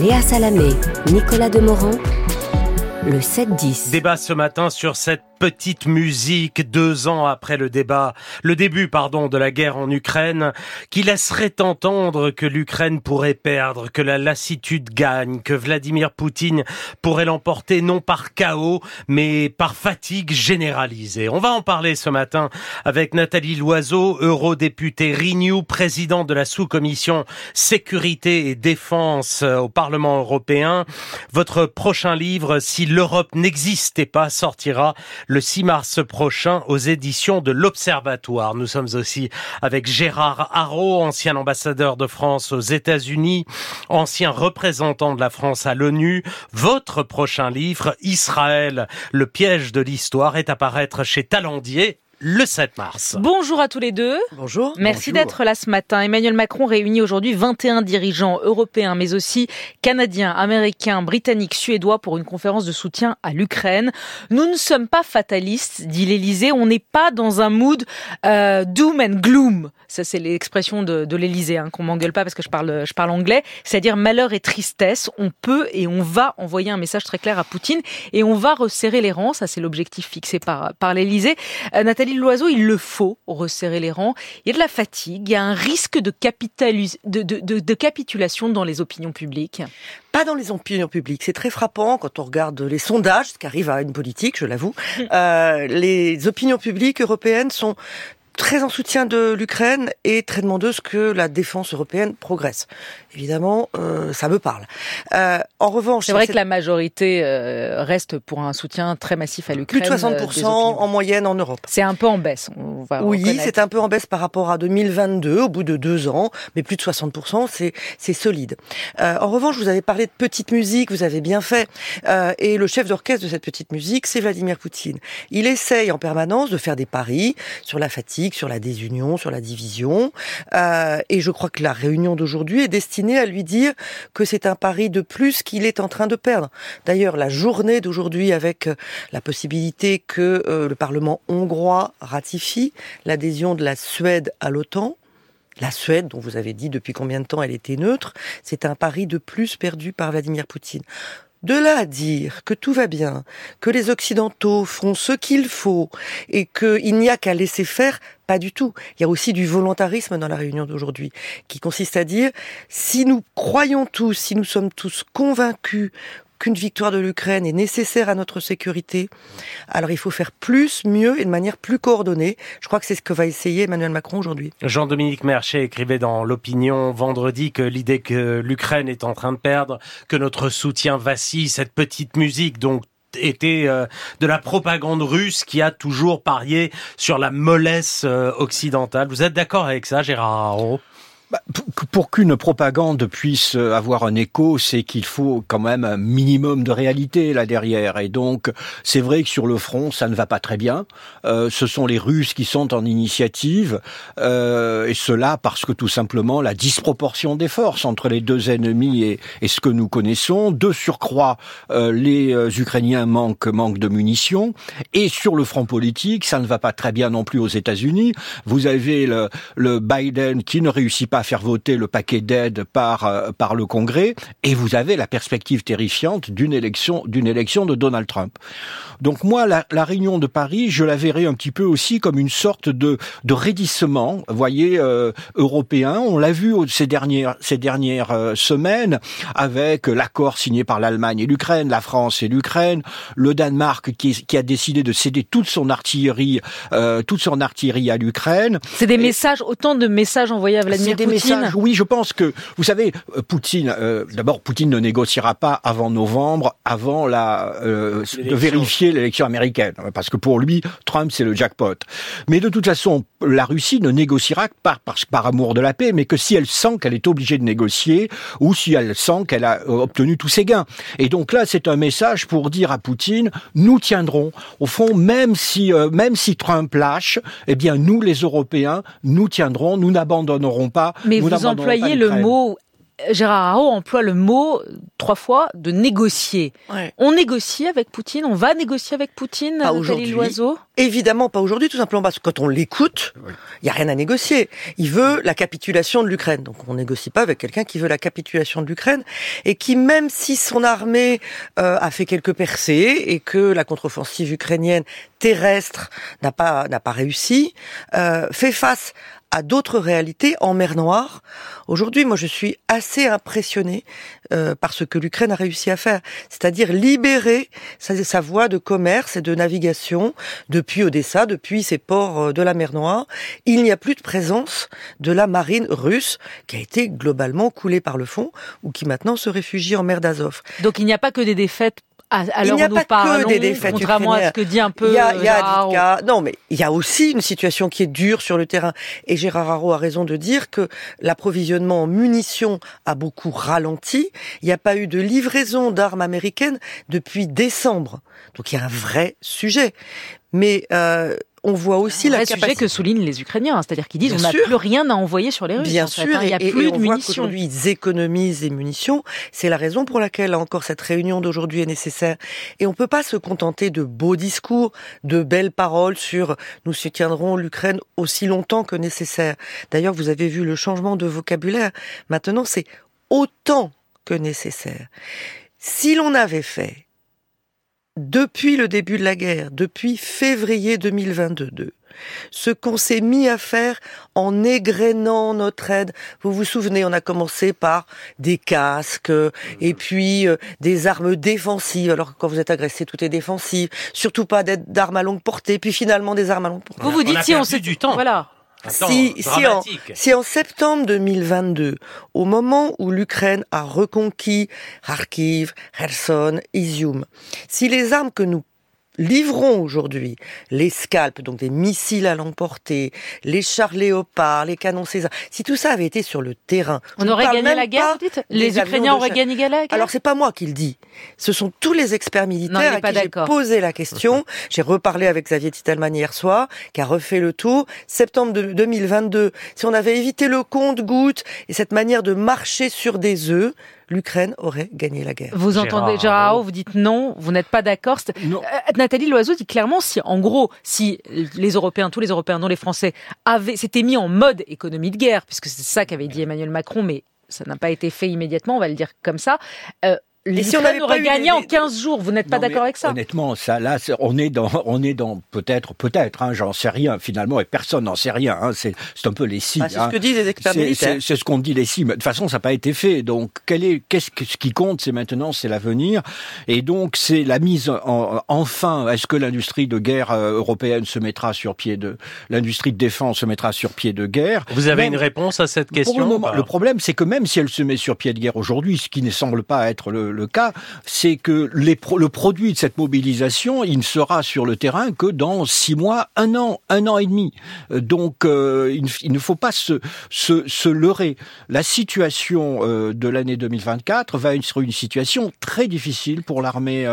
Léa Salamé, Nicolas Demorand, le 7-10. Débat ce matin sur cette petite musique deux ans après le débat, le début, pardon, de la guerre en Ukraine, qui laisserait entendre que l'Ukraine pourrait perdre, que la lassitude gagne, que Vladimir Poutine pourrait l'emporter non par chaos, mais par fatigue généralisée. On va en parler ce matin avec Nathalie Loiseau, eurodéputée Renew, présidente de la sous-commission sécurité et défense euh, au Parlement européen. Votre prochain livre, Si l'Europe n'existait pas, sortira le 6 mars prochain aux éditions de l'Observatoire. Nous sommes aussi avec Gérard Haro, ancien ambassadeur de France aux États-Unis, ancien représentant de la France à l'ONU. Votre prochain livre, Israël, le piège de l'histoire, est à paraître chez Talendier le 7 mars. Bonjour à tous les deux. Bonjour. Merci d'être là ce matin. Emmanuel Macron réunit aujourd'hui 21 dirigeants européens, mais aussi canadiens, américains, britanniques, suédois pour une conférence de soutien à l'Ukraine. Nous ne sommes pas fatalistes, dit l'Élysée. On n'est pas dans un mood euh, doom and gloom. Ça, c'est l'expression de, de l'Élysée, hein, qu'on m'engueule pas parce que je parle, je parle anglais. C'est-à-dire malheur et tristesse. On peut et on va envoyer un message très clair à Poutine et on va resserrer les rangs. Ça, c'est l'objectif fixé par, par l'Élysée. Euh, Nathalie Loiseau, il le faut resserrer les rangs. Il y a de la fatigue, il y a un risque de, de, de, de capitulation dans les opinions publiques. Pas dans les opinions publiques. C'est très frappant quand on regarde les sondages, ce qui arrive à une politique, je l'avoue. Euh, les opinions publiques européennes sont très en soutien de l'Ukraine et très demandeuse que la défense européenne progresse. Évidemment, euh, ça me parle. Euh, en revanche, c'est vrai que la majorité euh, reste pour un soutien très massif à l'Ukraine. Plus de 60% en moyenne en Europe. C'est un peu en baisse. On va oui, c'est un peu en baisse par rapport à 2022, au bout de deux ans, mais plus de 60%, c'est c'est solide. en revanche, vous avez parlé de petite musique, vous avez bien fait. et le chef d'orchestre de cette petite musique, c'est Vladimir Poutine. Il essaye en permanence de faire des paris sur la fatigue sur la désunion, sur la division. Euh, et je crois que la réunion d'aujourd'hui est destinée à lui dire que c'est un pari de plus qu'il est en train de perdre. D'ailleurs, la journée d'aujourd'hui avec euh, la possibilité que euh, le Parlement hongrois ratifie l'adhésion de la Suède à l'OTAN, la Suède, dont vous avez dit depuis combien de temps elle était neutre, c'est un pari de plus perdu par Vladimir Poutine. De là à dire que tout va bien, que les Occidentaux font ce qu'il faut et qu'il n'y a qu'à laisser faire, pas du tout. Il y a aussi du volontarisme dans la réunion d'aujourd'hui, qui consiste à dire, si nous croyons tous, si nous sommes tous convaincus qu'une victoire de l'Ukraine est nécessaire à notre sécurité. Alors il faut faire plus, mieux et de manière plus coordonnée. Je crois que c'est ce que va essayer Emmanuel Macron aujourd'hui. Jean-Dominique Merchet écrivait dans l'opinion vendredi que l'idée que l'Ukraine est en train de perdre, que notre soutien vacille, cette petite musique donc était euh, de la propagande russe qui a toujours parié sur la mollesse euh, occidentale. Vous êtes d'accord avec ça, Gérard bah, pour qu'une propagande puisse avoir un écho, c'est qu'il faut quand même un minimum de réalité là derrière. Et donc, c'est vrai que sur le front, ça ne va pas très bien. Euh, ce sont les Russes qui sont en initiative, euh, et cela parce que tout simplement la disproportion des forces entre les deux ennemis et, et ce que nous connaissons. De surcroît, euh, les euh, Ukrainiens manquent, manquent de munitions. Et sur le front politique, ça ne va pas très bien non plus aux États-Unis. Vous avez le, le Biden qui ne réussit pas à faire voter le paquet d'aide par euh, par le Congrès et vous avez la perspective terrifiante d'une élection d'une élection de Donald Trump. Donc moi la, la, réunion de Paris, je la verrai un petit peu aussi comme une sorte de de raidissement, voyez euh, européen, on l'a vu ces dernières ces dernières euh, semaines avec l'accord signé par l'Allemagne et l'Ukraine, la France et l'Ukraine, le Danemark qui, qui a décidé de céder toute son artillerie euh, toute son artillerie à l'Ukraine. C'est des messages autant de messages envoyés à Vladimir oui, je pense que, vous savez, euh, Poutine, euh, d'abord, Poutine ne négociera pas avant novembre, avant la euh, de vérifier l'élection américaine, parce que pour lui, Trump, c'est le jackpot. Mais de toute façon, la Russie ne négociera pas par, par amour de la paix, mais que si elle sent qu'elle est obligée de négocier, ou si elle sent qu'elle a obtenu tous ses gains. Et donc là, c'est un message pour dire à Poutine, nous tiendrons. Au fond, même si, même si Trump lâche, eh bien, nous, les Européens, nous tiendrons, nous n'abandonnerons pas mais vous employez le mot Gérard Haro emploie le mot trois fois de négocier. Ouais. On négocie avec Poutine, on va négocier avec Poutine, Pas Nathalie aujourd'hui. Loiseau? Évidemment pas aujourd'hui, tout simplement parce que quand on l'écoute, il y a rien à négocier. Il veut la capitulation de l'Ukraine. Donc on négocie pas avec quelqu'un qui veut la capitulation de l'Ukraine et qui, même si son armée euh, a fait quelques percées et que la contre-offensive ukrainienne terrestre n'a pas n'a pas réussi, euh, fait face à d'autres réalités en mer Noire. Aujourd'hui, moi, je suis assez impressionné euh, par ce que l'Ukraine a réussi à faire, c'est-à-dire libérer sa, sa voie de commerce et de navigation depuis Odessa, depuis ces ports euh, de la mer Noire. Il n'y a plus de présence de la marine russe qui a été globalement coulée par le fond ou qui maintenant se réfugie en mer d'Azov. Donc il n'y a pas que des défaites à, à Il n'y a pas que des défaites contrairement à ce ukrainiennes. que dit un peu Il y a, il y a cas- non, mais il y a aussi une situation qui est dure sur le terrain. Et Gérard Haro a raison de dire que l'approvisionnement en munitions a beaucoup ralenti. Il n'y a pas eu de livraison d'armes américaines depuis décembre. Donc il y a un vrai sujet. Mais euh, on voit aussi la capacité. que soulignent les Ukrainiens, hein. c'est-à-dire qu'ils disent Bien on n'a plus rien à envoyer sur les Russes. Bien en fait, sûr, hein. il n'y a et, plus et de on munitions. ils économisent des munitions. C'est la raison pour laquelle là encore cette réunion d'aujourd'hui est nécessaire. Et on peut pas se contenter de beaux discours, de belles paroles sur nous soutiendrons l'Ukraine aussi longtemps que nécessaire. D'ailleurs, vous avez vu le changement de vocabulaire. Maintenant, c'est autant que nécessaire. Si l'on avait fait depuis le début de la guerre, depuis février 2022, ce qu'on s'est mis à faire en égrénant notre aide. Vous vous souvenez, on a commencé par des casques euh, et puis euh, des armes défensives. Alors quand vous êtes agressé, tout est défensif. Surtout pas d'armes à longue portée. Puis finalement des armes à longue portée. Vous vous On dites a si on perdu sait du temps. Voilà. Si, si en, si en septembre 2022, au moment où l'Ukraine a reconquis Kharkiv, Kherson, Izium, si les armes que nous livrons aujourd'hui, les scalps, donc des missiles à portée, les chars léopards, les canons César, si tout ça avait été sur le terrain, On aurait gagné la guerre, vous dites Les Ukrainiens auraient gagné la guerre Alors c'est pas moi qui le dis, ce sont tous les experts militaires à qui j'ai posé la question. J'ai reparlé avec Xavier Titelman hier soir, qui a refait le tour. Septembre de 2022, si on avait évité le compte-goutte et cette manière de marcher sur des œufs, l'Ukraine aurait gagné la guerre. Vous Gérard entendez Gérard Haro. Haro, vous dites non, vous n'êtes pas d'accord. Euh, Nathalie Loiseau dit clairement si, en gros, si les Européens, tous les Européens, dont les Français, avaient s'étaient mis en mode économie de guerre, puisque c'est ça qu'avait dit Emmanuel Macron, mais ça n'a pas été fait immédiatement, on va le dire comme ça. Euh, Et si on pas aurait gagné en 15 jours. Vous n'êtes pas d'accord avec ça? Honnêtement, ça, là, on est dans, on est dans peut-être, peut-être, hein, j'en sais rien finalement, et personne n'en sait rien. Hein, c'est, c'est un peu les signes. Ah, c'est ce que disent les experts C'est- militaires. C'est ce qu'on dit les cimes. De toute façon, ça n'a pas été fait. Donc, quel est, qu'est-ce que, ce qui compte, c'est maintenant, c'est l'avenir. Et donc, c'est la mise en, enfin. Est-ce que l'industrie de guerre euh, européenne se mettra sur pied de, l'industrie de défense se mettra sur pied de guerre? Vous avez Même- une réponse à cette question pour le, moment, le problème, c'est que même si elle se met sur pied de guerre aujourd'hui, ce qui ne semble pas être le, le cas, c'est que le produit de cette mobilisation, il ne sera sur le terrain que dans six mois, un an, un an et demi. Euh, Donc, euh, il, ne- faut pas se, se, leurrer. La situation euh, de l'année 2024 va être une situation très difficile pour l'armée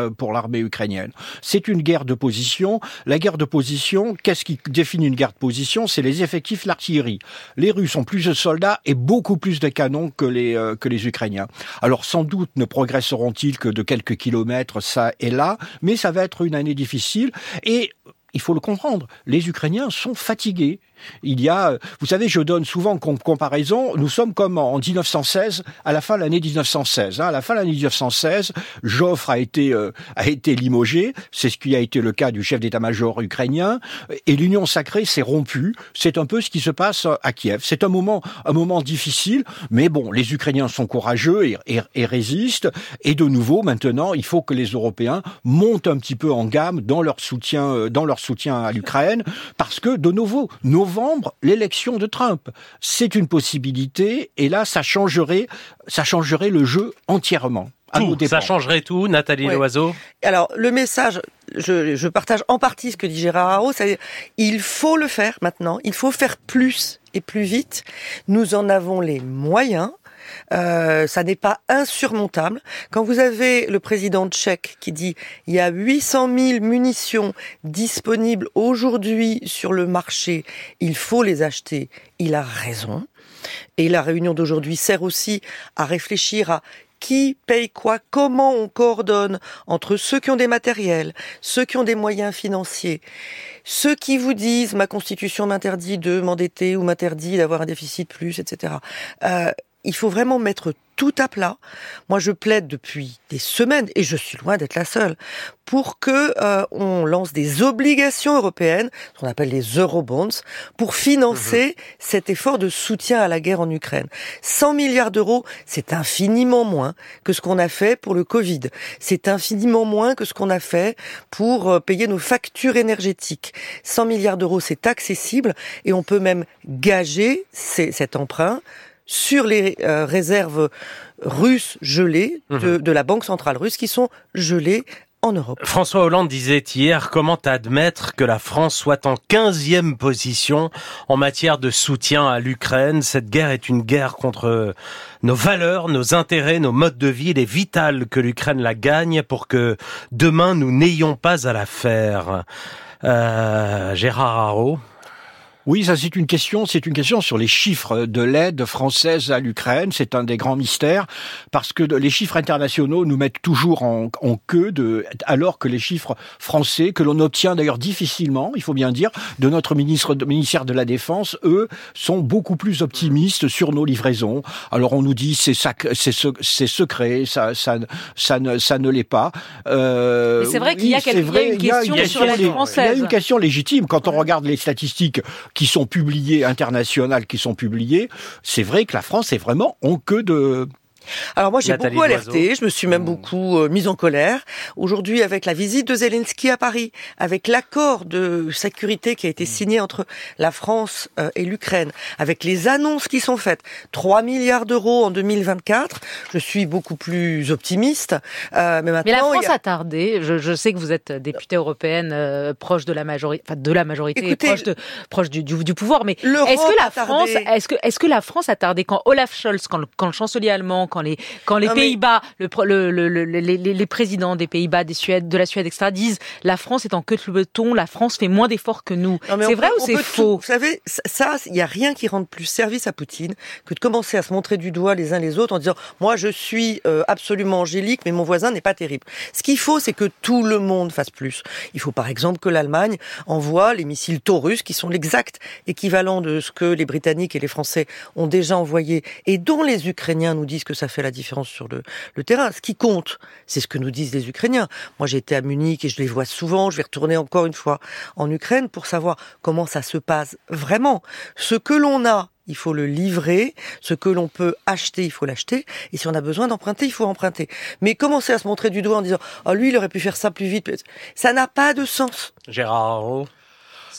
ukrainienne. C'est une guerre de position. La guerre de position, qu'est-ce qui définit une guerre de position? C'est les effectifs, l'artillerie. Les Russes ont plus de soldats et beaucoup plus de canons que les que les Ukrainiens. Alors sans doute ne progresseront-ils que de quelques kilomètres ça et là, mais ça va être une année difficile. Et il faut le comprendre, les Ukrainiens sont fatigués. Il y a, vous savez, je donne souvent comparaison, nous sommes comme en 1916, à la fin de l'année 1916. hein. à la fin de l'année 1916, Joffre a été, euh, a été limogé, c'est ce qui a été le cas du chef d'état-major ukrainien, et l'Union sacrée s'est rompue. C'est un peu ce qui se passe à Kiev. C'est un moment, un moment difficile, mais bon, les Ukrainiens sont courageux et, et- résistent. Et de nouveau, maintenant, il faut que les Européens montent un petit peu en gamme dans leur soutien, euh, dans leur soutien à l'Ukraine, parce que de nouveau, novembre, l'élection de Trump, c'est une possibilité, et là, ça changerait, ça changerait le jeu entièrement. À nos Tout, ça changerait tout, Nathalie Ouais. Loiseau Alors, le message, je, je partage en partie ce que dit Gérard Haro, c'est il faut le faire maintenant, il faut faire plus et plus vite. Nous en avons les moyens. Euh, ça n'est pas insurmontable. Quand vous avez le président tchèque qui dit il y a 800 000 munitions disponibles aujourd'hui sur le marché, il faut les acheter, il a raison. Et la réunion d'aujourd'hui sert aussi à réfléchir à qui paye quoi, comment on coordonne entre ceux qui ont des matériels, ceux qui ont des moyens financiers, ceux qui vous disent ma constitution m'interdit de m'endetter ou m'interdit d'avoir un déficit plus, etc. Euh, il faut vraiment mettre tout à plat. Moi, je plaide depuis des semaines, et je suis loin d'être la seule, pour que euh, on lance des obligations européennes, ce qu'on appelle les eurobonds, pour financer mhm. cet effort de soutien à la guerre en Ukraine. 100 milliards d'euros, c'est infiniment moins que ce qu'on a fait pour le Covid. C'est infiniment moins que ce qu'on a fait pour euh, payer nos factures énergétiques. 100 milliards d'euros, c'est accessible, et on peut même gager cet emprunt sur les euh, réserves russes gelées de, mhm. de la Banque centrale russe qui sont gelées en Europe. François Hollande disait hier comment admettre que la France soit en 15e position en matière de soutien à l'Ukraine? Cette guerre est une guerre contre nos valeurs, nos intérêts, nos modes de vie. Il est vital que l'Ukraine la gagne pour que demain nous n'ayons pas à la faire. Euh, Gérard Haro. Oui, ça c'est une question, c'est une question sur les chiffres de l'aide française à l'Ukraine. C'est un des grands mystères parce que les chiffres internationaux nous mettent toujours en, queue, de, alors que les chiffres français, que l'on obtient d'ailleurs difficilement, il faut bien dire, de notre ministre, ministère de la Défense, eux, sont beaucoup plus optimistes sur nos livraisons. Alors on nous dit c'est c'est secret, ça, ça, ça ne, ça ne l'est pas. Euh, c'est vrai qu'il y a, une question sur l'aide française. Il y a une question légitime quand on regarde les statistiques qui sont publiés, internationales qui sont publiées, c'est vrai que la France est vraiment en queue de alors moi j'ai beaucoup alerté, je me suis même mmh. beaucoup euh, mise en colère. Aujourd'hui avec la visite de Zelensky à Paris, avec l'accord de sécurité qui a été mmh. signé entre la France euh, et l'Ukraine, avec les annonces qui sont faites, 3 milliards d'euros en 2024, je suis beaucoup plus optimiste. Euh, mais, maintenant, mais la France a... tardé, je, je, sais que vous êtes députée européenne euh, proche de la majorité, enfin de la majorité, proche, de, proche du, du, du pouvoir, mais est-ce que la France, est-ce que, est-ce que la France a tardé quand Olaf Scholz, quand le, quand le chancelier allemand, quand les, quand les Pays-Bas, le, les, les, présidents des Pays-Bas, des Suèdes, de la Suède, etc., disent la France est en queue de peloton, la France fait moins d'efforts que nous. C'est vrai ou c'est faux? Vous savez, ça, il n'y a rien qui rende plus service à Poutine que de commencer à se montrer du doigt les uns les autres en disant moi je suis euh, absolument angélique, mais mon voisin n'est pas terrible. Ce qu'il faut, c'est que tout le monde fasse plus. Il faut par exemple que l'Allemagne envoie les missiles Taurus, qui sont l'exact équivalent de ce que les Britanniques et les Français ont déjà envoyé et dont les Ukrainiens nous disent que ça fait la différence sur le, le terrain. Ce qui compte, c'est ce que nous disent les Ukrainiens. Moi, j'ai été à Munich et je les vois souvent. Je vais retourner encore une fois en Ukraine pour savoir comment ça se passe vraiment. Ce que l'on a il faut le livrer. Ce que l'on peut acheter, il faut l'acheter. Et si on a besoin d'emprunter, il faut emprunter. Mais commencer à se montrer du doigt en disant « Oh, lui, il aurait pu faire ça plus vite », ça n'a pas de sens. Gérard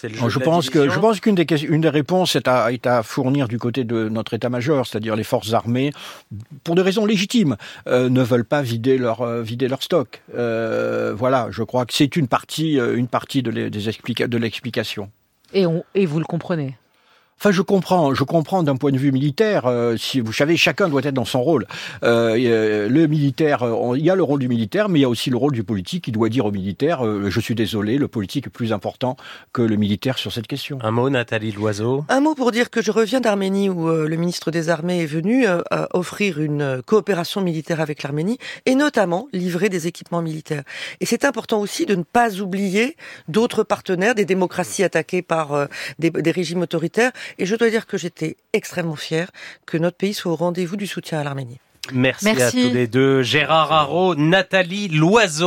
je pense que je pense qu'une des une des réponses est à, est à fournir du côté de notre état-major, c'est-à-dire les forces armées, pour des raisons légitimes, euh, ne veulent pas vider leur euh, vider leur stock. Euh, voilà, je crois que c'est une partie une partie de l'explication. Et, on, et vous le comprenez Enfin, je comprends, je comprends d'un point de vue militaire. Euh, si vous savez, chacun doit être dans son rôle. Euh, euh le militaire, il y a le rôle du militaire, mais il y a aussi le rôle du politique qui doit dire au militaire euh, je suis désolé, le politique est plus important que le militaire sur cette question. Un mot, Nathalie Loiseau? Un mot pour dire que je reviens d'Arménie où le ministre des Armées est venu offrir une coopération militaire avec l'Arménie et notamment livrer des équipements militaires. Et c'est important aussi de ne pas oublier d'autres partenaires, des démocraties attaquées par des, des régimes autoritaires et je dois dire que j'étais extrêmement fière que notre pays soit au rendez-vous du soutien à l'Arménie. Merci, à tous les deux. Gérard Haro, Nathalie Loiseau.